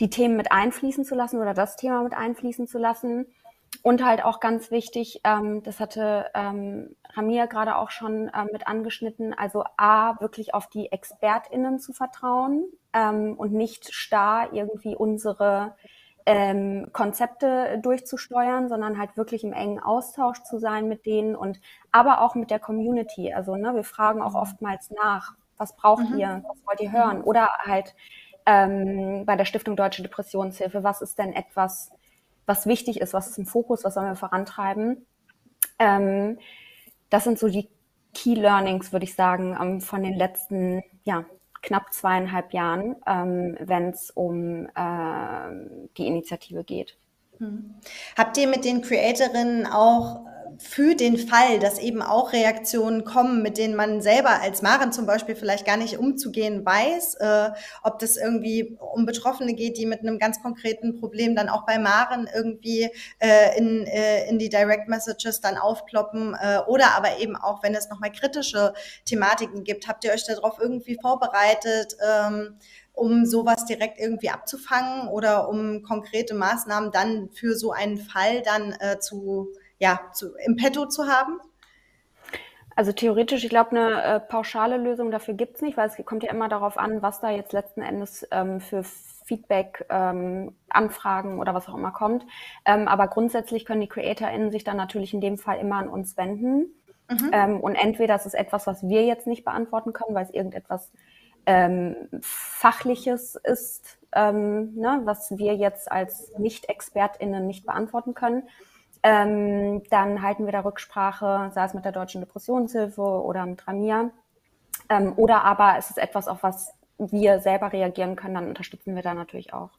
die Themen mit einfließen zu lassen oder das Thema mit einfließen zu lassen. Und halt auch ganz wichtig, ähm, das hatte ähm, Ramir gerade auch schon ähm, mit angeschnitten, also A, wirklich auf die ExpertInnen zu vertrauen ähm, und nicht starr irgendwie unsere ähm, Konzepte durchzusteuern, sondern halt wirklich im engen Austausch zu sein mit denen und aber auch mit der Community. Also ne, wir fragen auch oftmals nach, was braucht mhm. ihr, was wollt ihr hören? Oder halt ähm, bei der Stiftung Deutsche Depressionshilfe, was ist denn etwas, was wichtig ist, was ist im Fokus, was sollen wir vorantreiben. Ähm, das sind so die Key Learnings, würde ich sagen, ähm, von den letzten ja, knapp zweieinhalb Jahren, ähm, wenn es um äh, die Initiative geht. Hm. Habt ihr mit den Creatorinnen auch für den Fall, dass eben auch Reaktionen kommen, mit denen man selber als Maren zum Beispiel vielleicht gar nicht umzugehen weiß, äh, ob das irgendwie um Betroffene geht, die mit einem ganz konkreten Problem dann auch bei Maren irgendwie äh, in, äh, in die Direct Messages dann aufploppen äh, oder aber eben auch, wenn es nochmal kritische Thematiken gibt, habt ihr euch darauf irgendwie vorbereitet? Ähm, um sowas direkt irgendwie abzufangen oder um konkrete Maßnahmen dann für so einen Fall dann äh, zu ja, zu, im Petto zu haben? Also theoretisch, ich glaube, eine äh, pauschale Lösung dafür gibt es nicht, weil es kommt ja immer darauf an, was da jetzt letzten Endes ähm, für Feedback, ähm, Anfragen oder was auch immer kommt. Ähm, aber grundsätzlich können die CreatorInnen sich dann natürlich in dem Fall immer an uns wenden. Mhm. Ähm, und entweder es ist etwas, was wir jetzt nicht beantworten können, weil es irgendetwas ähm, Fachliches ist, ähm, ne, was wir jetzt als Nicht-ExpertInnen nicht beantworten können. Ähm, dann halten wir da Rücksprache, sei es mit der Deutschen Depressionshilfe oder mit Ramir. Ähm, oder aber es ist etwas, auf was wir selber reagieren können, dann unterstützen wir da natürlich auch.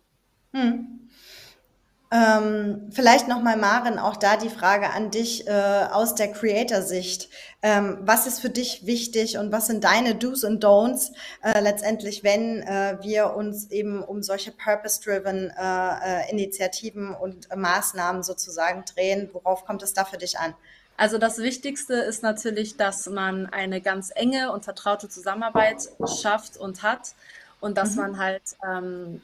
Hm. Ähm, vielleicht nochmal, Maren, auch da die Frage an dich äh, aus der Creator-Sicht. Ähm, was ist für dich wichtig und was sind deine Do's und Don'ts äh, letztendlich, wenn äh, wir uns eben um solche Purpose-driven äh, äh, Initiativen und Maßnahmen sozusagen drehen? Worauf kommt es da für dich an? Also das Wichtigste ist natürlich, dass man eine ganz enge und vertraute Zusammenarbeit schafft und hat und dass mhm. man halt ähm,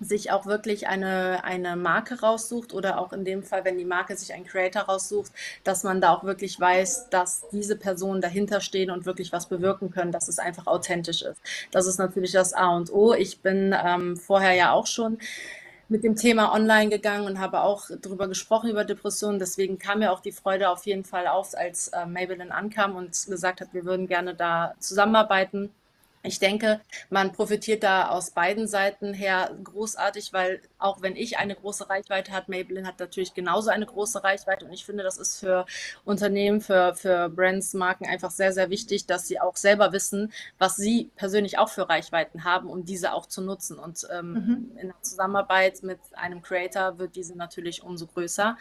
sich auch wirklich eine, eine Marke raussucht oder auch in dem Fall, wenn die Marke sich einen Creator raussucht, dass man da auch wirklich weiß, dass diese Personen dahinter stehen und wirklich was bewirken können, dass es einfach authentisch ist. Das ist natürlich das A und O. Ich bin ähm, vorher ja auch schon mit dem Thema online gegangen und habe auch darüber gesprochen, über Depressionen. Deswegen kam mir auch die Freude auf jeden Fall auf, als äh, Maybelline ankam und gesagt hat, wir würden gerne da zusammenarbeiten. Ich denke, man profitiert da aus beiden Seiten her großartig, weil auch wenn ich eine große Reichweite hat, Maybelline hat natürlich genauso eine große Reichweite und ich finde, das ist für Unternehmen, für, für Brands, Marken einfach sehr, sehr wichtig, dass sie auch selber wissen, was sie persönlich auch für Reichweiten haben, um diese auch zu nutzen. Und ähm, mhm. in der Zusammenarbeit mit einem Creator wird diese natürlich umso größer.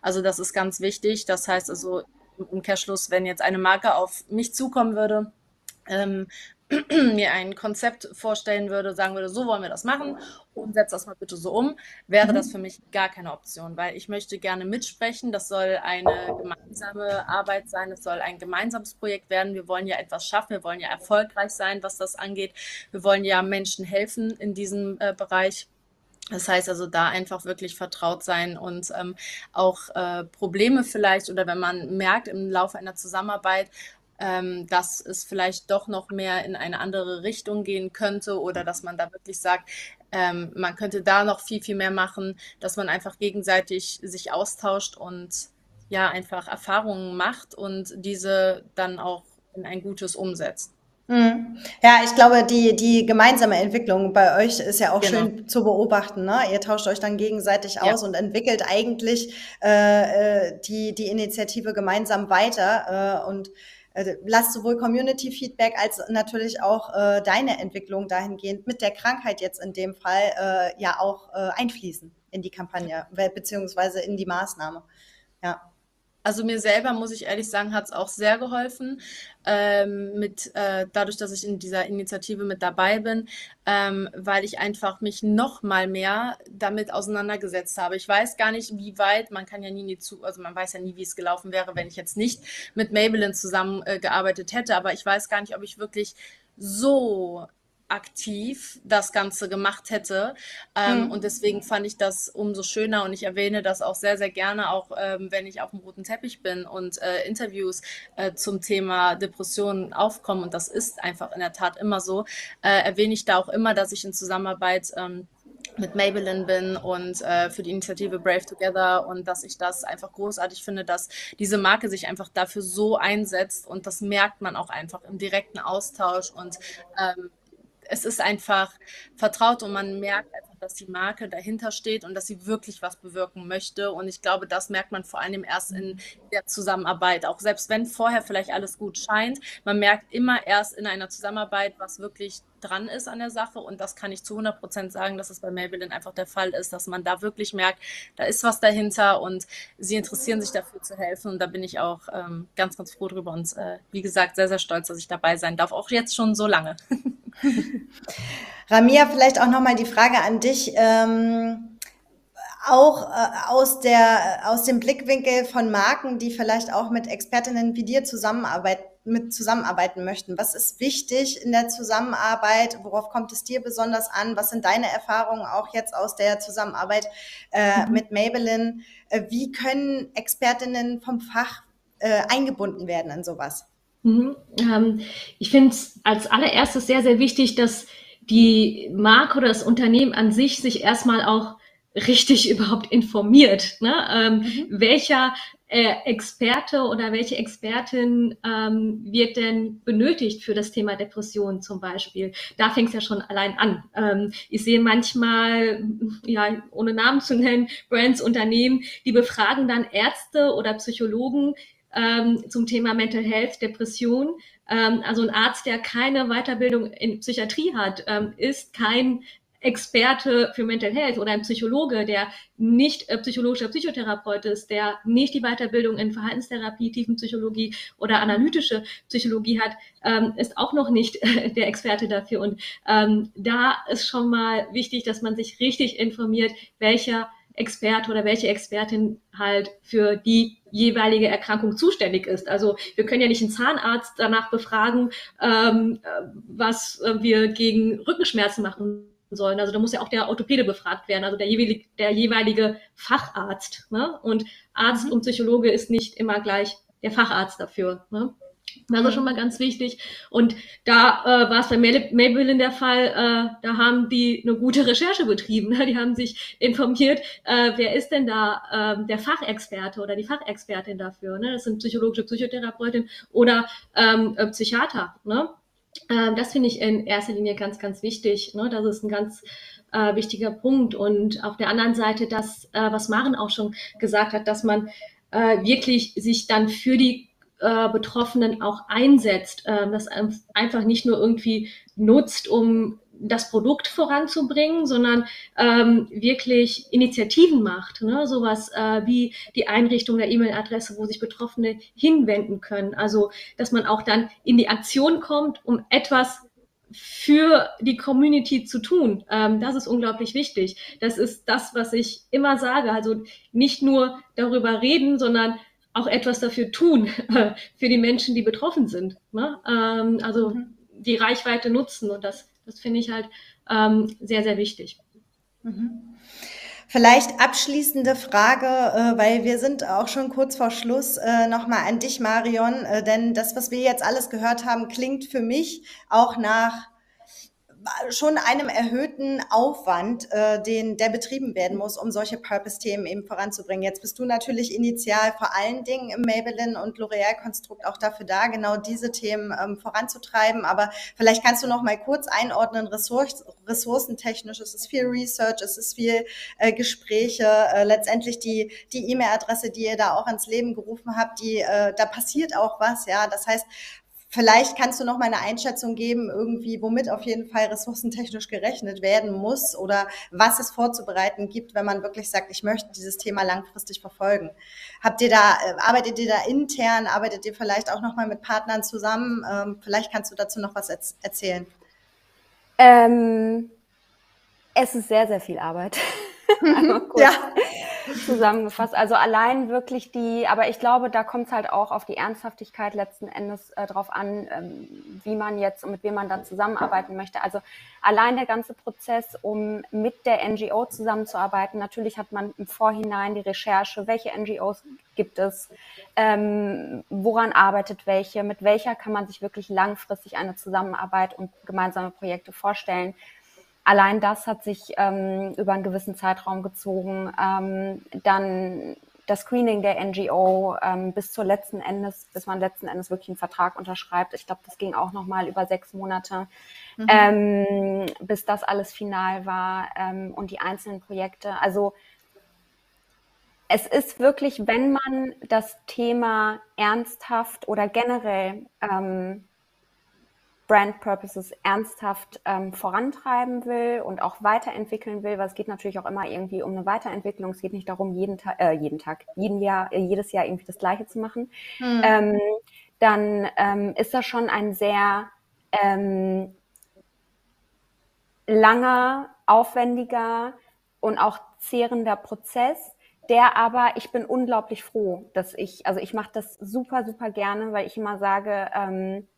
Also das ist ganz wichtig. Das heißt also im Umkehrschluss, wenn jetzt eine Marke auf mich zukommen würde, ähm, <clears throat> mir ein Konzept vorstellen würde, sagen würde, so wollen wir das machen und setz das mal bitte so um, wäre mhm. das für mich gar keine Option, weil ich möchte gerne mitsprechen. Das soll eine gemeinsame Arbeit sein, es soll ein gemeinsames Projekt werden. Wir wollen ja etwas schaffen, wir wollen ja erfolgreich sein, was das angeht. Wir wollen ja Menschen helfen in diesem äh, Bereich. Das heißt also da einfach wirklich vertraut sein und ähm, auch äh, Probleme vielleicht oder wenn man merkt im Laufe einer Zusammenarbeit, ähm, dass es vielleicht doch noch mehr in eine andere Richtung gehen könnte oder dass man da wirklich sagt, ähm, man könnte da noch viel, viel mehr machen, dass man einfach gegenseitig sich austauscht und ja, einfach Erfahrungen macht und diese dann auch in ein gutes umsetzt. Mhm. Ja, ich glaube, die, die gemeinsame Entwicklung bei euch ist ja auch genau. schön zu beobachten. Ne? Ihr tauscht euch dann gegenseitig ja. aus und entwickelt eigentlich äh, äh die, die Initiative gemeinsam weiter äh, und äh, lasst sowohl Community-Feedback als natürlich auch äh, deine Entwicklung dahingehend mit der Krankheit jetzt in dem Fall äh, ja auch äh, einfließen in die Kampagne beziehungsweise in die Maßnahme. Ja. Also mir selber, muss ich ehrlich sagen, hat es auch sehr geholfen, ähm, mit, äh, dadurch, dass ich in dieser Initiative mit dabei bin, ähm, weil ich einfach mich noch mal mehr damit auseinandergesetzt habe. Ich weiß gar nicht, wie weit, man kann ja nie, nie zu, also man weiß ja nie, wie es gelaufen wäre, wenn ich jetzt nicht mit Maybelline zusammengearbeitet äh, hätte, aber ich weiß gar nicht, ob ich wirklich so aktiv das Ganze gemacht hätte. Ähm, mhm. Und deswegen fand ich das umso schöner und ich erwähne das auch sehr, sehr gerne, auch ähm, wenn ich auf dem roten Teppich bin und äh, Interviews äh, zum Thema Depressionen aufkommen. Und das ist einfach in der Tat immer so. Äh, erwähne ich da auch immer, dass ich in Zusammenarbeit ähm, mit Maybelline bin und äh, für die Initiative Brave Together und dass ich das einfach großartig finde, dass diese Marke sich einfach dafür so einsetzt und das merkt man auch einfach im direkten Austausch und ähm, es ist einfach vertraut und man merkt einfach, dass die Marke dahinter steht und dass sie wirklich was bewirken möchte. Und ich glaube, das merkt man vor allem erst in der Zusammenarbeit. Auch selbst wenn vorher vielleicht alles gut scheint, man merkt immer erst in einer Zusammenarbeit, was wirklich dran ist an der Sache. Und das kann ich zu 100 Prozent sagen, dass es bei Maybelline einfach der Fall ist, dass man da wirklich merkt, da ist was dahinter und sie interessieren sich dafür zu helfen. Und da bin ich auch ähm, ganz, ganz froh drüber und äh, wie gesagt, sehr, sehr stolz, dass ich dabei sein darf. Auch jetzt schon so lange. <laughs> <laughs> Ramia, vielleicht auch nochmal die Frage an dich. Ähm, auch äh, aus, der, aus dem Blickwinkel von Marken, die vielleicht auch mit Expertinnen wie dir zusammenarbeiten, mit zusammenarbeiten möchten. Was ist wichtig in der Zusammenarbeit? Worauf kommt es dir besonders an? Was sind deine Erfahrungen auch jetzt aus der Zusammenarbeit äh, mhm. mit Maybelline? Äh, wie können Expertinnen vom Fach äh, eingebunden werden in sowas? Mhm. Ähm, ich finde es als allererstes sehr, sehr wichtig, dass die Marke oder das Unternehmen an sich sich erstmal auch richtig <laughs> überhaupt informiert. Ne? Ähm, mhm. Welcher äh, Experte oder welche Expertin ähm, wird denn benötigt für das Thema Depression zum Beispiel? Da fängt es ja schon allein an. Ähm, ich sehe manchmal, ja, ohne Namen zu nennen, Brands, Unternehmen, die befragen dann Ärzte oder Psychologen, ähm, zum Thema Mental Health, Depression. Ähm, also ein Arzt, der keine Weiterbildung in Psychiatrie hat, ähm, ist kein Experte für Mental Health oder ein Psychologe, der nicht äh, psychologischer Psychotherapeut ist, der nicht die Weiterbildung in Verhaltenstherapie, Tiefenpsychologie oder analytische Psychologie hat, ähm, ist auch noch nicht äh, der Experte dafür. Und ähm, da ist schon mal wichtig, dass man sich richtig informiert, welcher Experte oder welche Expertin halt für die jeweilige Erkrankung zuständig ist. Also wir können ja nicht einen Zahnarzt danach befragen, ähm, was äh, wir gegen Rückenschmerzen machen sollen. Also da muss ja auch der Orthopäde befragt werden, also der jeweilige, der jeweilige Facharzt. Ne? Und Arzt mhm. und Psychologe ist nicht immer gleich der Facharzt dafür. Ne? Das ist schon mal ganz wichtig. Und da äh, war es bei Maybelline der Fall, äh, da haben die eine gute Recherche betrieben. Ne? Die haben sich informiert, äh, wer ist denn da äh, der Fachexperte oder die Fachexpertin dafür. Ne? Das sind psychologische Psychotherapeutin oder ähm, äh, Psychiater. Ne? Ähm, das finde ich in erster Linie ganz, ganz wichtig. Ne? Das ist ein ganz äh, wichtiger Punkt. Und auf der anderen Seite das, äh, was Maren auch schon gesagt hat, dass man äh, wirklich sich dann für die äh, Betroffenen auch einsetzt, äh, das einfach nicht nur irgendwie nutzt, um das Produkt voranzubringen, sondern ähm, wirklich Initiativen macht, ne? sowas äh, wie die Einrichtung der E-Mail-Adresse, wo sich Betroffene hinwenden können. Also, dass man auch dann in die Aktion kommt, um etwas für die Community zu tun. Ähm, das ist unglaublich wichtig. Das ist das, was ich immer sage. Also nicht nur darüber reden, sondern auch etwas dafür tun, <laughs> für die Menschen, die betroffen sind. Ne? Ähm, also mhm. die Reichweite nutzen und das, das finde ich halt ähm, sehr, sehr wichtig. Mhm. Vielleicht abschließende Frage, äh, weil wir sind auch schon kurz vor Schluss, äh, nochmal an dich, Marion, äh, denn das, was wir jetzt alles gehört haben, klingt für mich auch nach schon einem erhöhten Aufwand, äh, den der betrieben werden muss, um solche Purpose-Themen eben voranzubringen. Jetzt bist du natürlich initial vor allen Dingen im Maybelline und L'Oreal-Konstrukt auch dafür da, genau diese Themen ähm, voranzutreiben. Aber vielleicht kannst du noch mal kurz einordnen, Ressource, ressourcentechnisch, es ist viel Research, es ist viel äh, Gespräche, äh, letztendlich die die E-Mail-Adresse, die ihr da auch ins Leben gerufen habt, die äh, da passiert auch was, ja. Das heißt, Vielleicht kannst du noch mal eine Einschätzung geben, irgendwie, womit auf jeden Fall ressourcentechnisch gerechnet werden muss oder was es vorzubereiten gibt, wenn man wirklich sagt, ich möchte dieses Thema langfristig verfolgen. Habt ihr da, äh, arbeitet ihr da intern, arbeitet ihr vielleicht auch noch mal mit Partnern zusammen? Ähm, vielleicht kannst du dazu noch was erzählen. Ähm, es ist sehr, sehr viel Arbeit. <laughs> <laughs> ja zusammengefasst. Also allein wirklich die, aber ich glaube, da kommt es halt auch auf die Ernsthaftigkeit letzten Endes äh, drauf an, ähm, wie man jetzt und mit wem man dann zusammenarbeiten möchte. Also allein der ganze Prozess, um mit der NGO zusammenzuarbeiten. Natürlich hat man im Vorhinein die Recherche, welche NGOs gibt es, ähm, woran arbeitet welche, mit welcher kann man sich wirklich langfristig eine Zusammenarbeit und gemeinsame Projekte vorstellen. Allein das hat sich ähm, über einen gewissen Zeitraum gezogen. Ähm, dann das Screening der NGO ähm, bis zur letzten Endes, bis man letzten Endes wirklich einen Vertrag unterschreibt. Ich glaube, das ging auch noch mal über sechs Monate, mhm. ähm, bis das alles final war ähm, und die einzelnen Projekte. Also es ist wirklich, wenn man das Thema ernsthaft oder generell ähm, Brand Purposes ernsthaft ähm, vorantreiben will und auch weiterentwickeln will, weil es geht natürlich auch immer irgendwie um eine Weiterentwicklung. Es geht nicht darum, jeden Tag, äh, jeden Tag, jeden Jahr, äh, jedes Jahr irgendwie das Gleiche zu machen. Mhm. Ähm, dann ähm, ist das schon ein sehr ähm, langer, aufwendiger und auch zehrender Prozess, der aber, ich bin unglaublich froh, dass ich, also ich mache das super, super gerne, weil ich immer sage, ähm,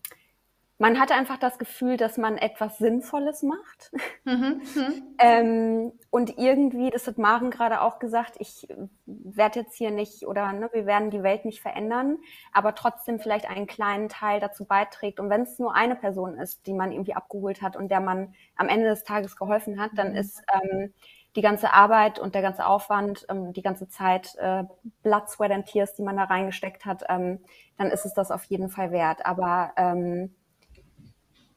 man hat einfach das Gefühl, dass man etwas Sinnvolles macht. Mhm, mhm. <laughs> ähm, und irgendwie, das hat Maren gerade auch gesagt, ich werde jetzt hier nicht oder ne, wir werden die Welt nicht verändern, aber trotzdem vielleicht einen kleinen Teil dazu beiträgt. Und wenn es nur eine Person ist, die man irgendwie abgeholt hat und der man am Ende des Tages geholfen hat, dann mhm. ist ähm, die ganze Arbeit und der ganze Aufwand, ähm, die ganze Zeit, äh, Blood, Sweat and Tears, die man da reingesteckt hat, ähm, dann ist es das auf jeden Fall wert. Aber ähm,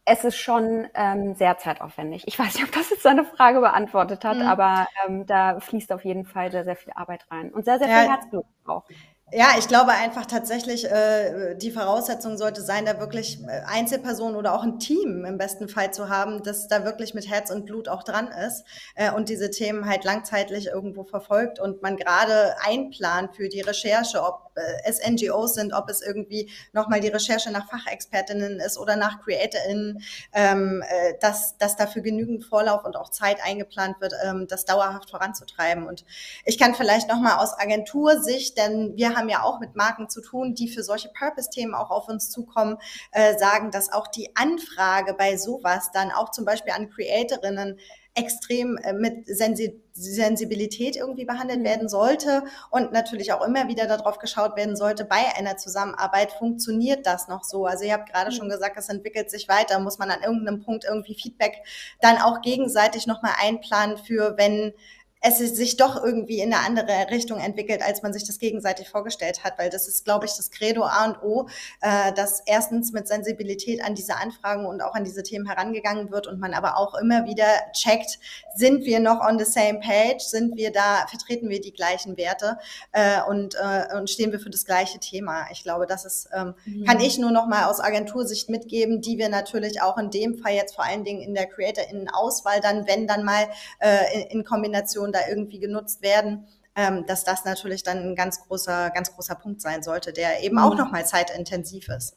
es ist schon ähm, sehr zeitaufwendig. Ich weiß nicht, ob das jetzt seine Frage beantwortet hat, mhm. aber ähm, da fließt auf jeden Fall sehr, sehr viel Arbeit rein und sehr, sehr viel ja. Herzblut auch. Ja, ich glaube einfach tatsächlich, äh, die Voraussetzung sollte sein, da wirklich äh, Einzelpersonen oder auch ein Team im besten Fall zu haben, das da wirklich mit Herz und Blut auch dran ist äh, und diese Themen halt langzeitlich irgendwo verfolgt und man gerade einplant für die Recherche, ob äh, es NGOs sind, ob es irgendwie nochmal die Recherche nach Fachexpertinnen ist oder nach CreatorInnen, ähm, äh, dass, dass dafür genügend Vorlauf und auch Zeit eingeplant wird, ähm, das dauerhaft voranzutreiben. Und ich kann vielleicht nochmal aus Agentursicht, denn wir haben ja auch mit Marken zu tun, die für solche Purpose-Themen auch auf uns zukommen, äh, sagen, dass auch die Anfrage bei sowas dann auch zum Beispiel an Creatorinnen extrem äh, mit Sensi Sensibilität irgendwie behandelt mhm. werden sollte und natürlich auch immer wieder darauf geschaut werden sollte, bei einer Zusammenarbeit funktioniert das noch so. Also ihr habt gerade mhm. schon gesagt, es entwickelt sich weiter, muss man an irgendeinem Punkt irgendwie Feedback dann auch gegenseitig nochmal einplanen für, wenn es sich doch irgendwie in eine andere Richtung entwickelt, als man sich das gegenseitig vorgestellt hat, weil das ist, glaube ich, das Credo A und O, äh, dass erstens mit Sensibilität an diese Anfragen und auch an diese Themen herangegangen wird und man aber auch immer wieder checkt, sind wir noch on the same page, sind wir da, vertreten wir die gleichen Werte äh, und, äh, und stehen wir für das gleiche Thema. Ich glaube, das ist, ähm, mhm. kann ich nur noch mal aus Agentursicht mitgeben, die wir natürlich auch in dem Fall jetzt vor allen Dingen in der Creator-Innen-Auswahl dann, wenn dann mal äh, in, in Kombination da irgendwie genutzt werden, ähm, dass das natürlich dann ein ganz großer, ganz großer Punkt sein sollte, der eben auch mhm. nochmal zeitintensiv ist.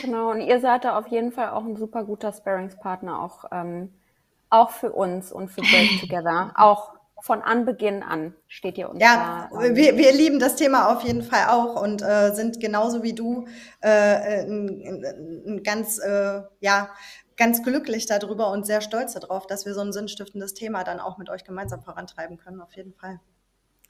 Genau, und ihr seid da auf jeden Fall auch ein super guter Sparingspartner, auch, ähm, auch für uns und für Break <laughs> Together. Auch von Anbeginn an steht ihr uns ja, da. Ja, wir, wir lieben das Thema auf jeden Fall auch und äh, sind genauso wie du äh, ein, ein ganz äh, ja ganz glücklich darüber und sehr stolz darauf, dass wir so ein sinnstiftendes Thema dann auch mit euch gemeinsam vorantreiben können, auf jeden Fall.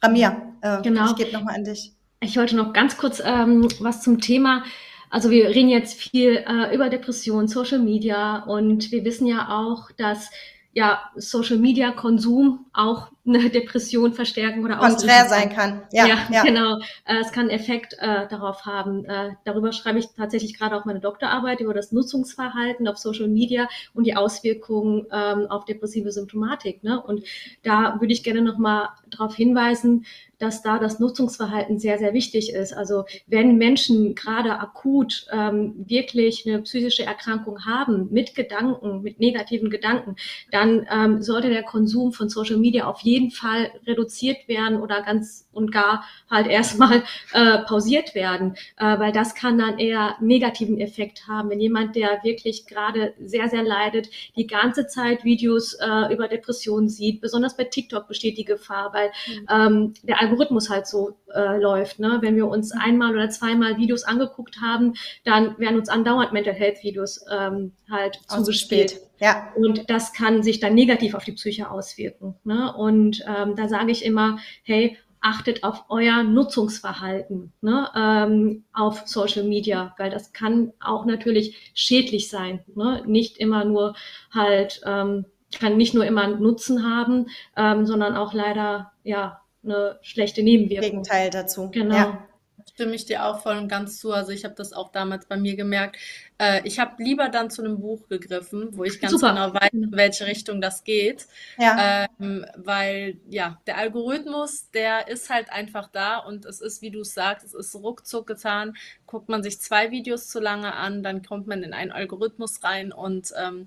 Ramia, äh, genau. ich gebe nochmal an dich. Ich wollte noch ganz kurz ähm, was zum Thema. Also wir reden jetzt viel äh, über Depression, Social Media und wir wissen ja auch, dass ja, Social Media Konsum auch eine Depression verstärken oder konträr sein kann. Ja, ja, ja. genau. Äh, es kann Effekt äh, darauf haben. Äh, darüber schreibe ich tatsächlich gerade auch meine Doktorarbeit über das Nutzungsverhalten auf Social Media und die Auswirkungen ähm, auf depressive Symptomatik. Ne? Und da würde ich gerne nochmal darauf hinweisen, dass da das Nutzungsverhalten sehr, sehr wichtig ist. Also wenn Menschen gerade akut ähm, wirklich eine psychische Erkrankung haben mit Gedanken, mit negativen Gedanken, dann ähm, sollte der Konsum von Social Media auf jeden Fall reduziert werden oder ganz und gar halt erstmal äh, pausiert werden, äh, weil das kann dann eher negativen Effekt haben. Wenn jemand, der wirklich gerade sehr, sehr leidet, die ganze Zeit Videos äh, über Depressionen sieht, besonders bei TikTok besteht die Gefahr, weil mhm. ähm, der Algorithmus halt so äh, läuft. Ne? Wenn wir uns einmal oder zweimal Videos angeguckt haben, dann werden uns andauernd Mental Health Videos ähm, halt zugespielt. Ja. Und das kann sich dann negativ auf die Psyche auswirken. Ne? Und ähm, da sage ich immer, hey, achtet auf euer Nutzungsverhalten ne, ähm, auf Social Media, weil das kann auch natürlich schädlich sein. Ne? Nicht immer nur halt, ähm, kann nicht nur immer einen Nutzen haben, ähm, sondern auch leider ja eine schlechte Nebenwirkung. Gegenteil dazu. Genau. Ja stimme ich dir auch voll und ganz zu. Also ich habe das auch damals bei mir gemerkt. Äh, ich habe lieber dann zu einem Buch gegriffen, wo ich ganz Super. genau weiß, in welche Richtung das geht. Ja. Ähm, weil ja, der Algorithmus, der ist halt einfach da und es ist, wie du sagst, es ist ruckzuck getan. Guckt man sich zwei Videos zu lange an, dann kommt man in einen Algorithmus rein und ähm,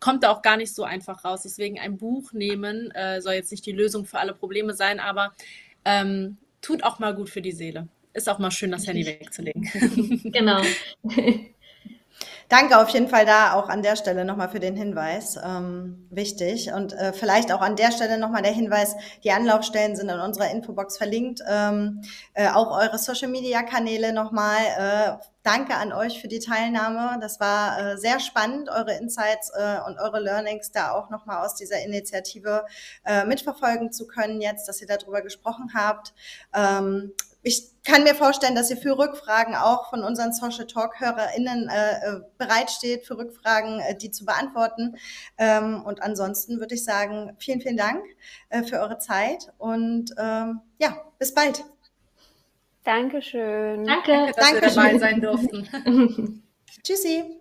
kommt da auch gar nicht so einfach raus. Deswegen ein Buch nehmen äh, soll jetzt nicht die Lösung für alle Probleme sein, aber ähm, tut auch mal gut für die Seele ist auch mal schön, das Handy <laughs> wegzulegen. <laughs> <laughs> genau. Danke auf jeden Fall da auch an der Stelle nochmal für den Hinweis. Ähm, wichtig. Und äh, vielleicht auch an der Stelle nochmal der Hinweis, die Anlaufstellen sind in unserer Infobox verlinkt. Ähm, äh, auch eure Social-Media-Kanäle nochmal. Äh, danke an euch für die Teilnahme. Das war äh, sehr spannend, eure Insights äh, und eure Learnings da auch nochmal aus dieser Initiative äh, mitverfolgen zu können, jetzt, dass ihr darüber gesprochen habt. Ähm, ich kann mir vorstellen, dass ihr für Rückfragen auch von unseren Social Talk HörerInnen äh, äh, bereitsteht, für Rückfragen, äh, die zu beantworten. Ähm, und ansonsten würde ich sagen, vielen, vielen Dank äh, für eure Zeit und ähm, ja, bis bald. Dankeschön. Danke, dass Dankeschön. wir dabei sein durften. <laughs> <laughs> Tschüssi.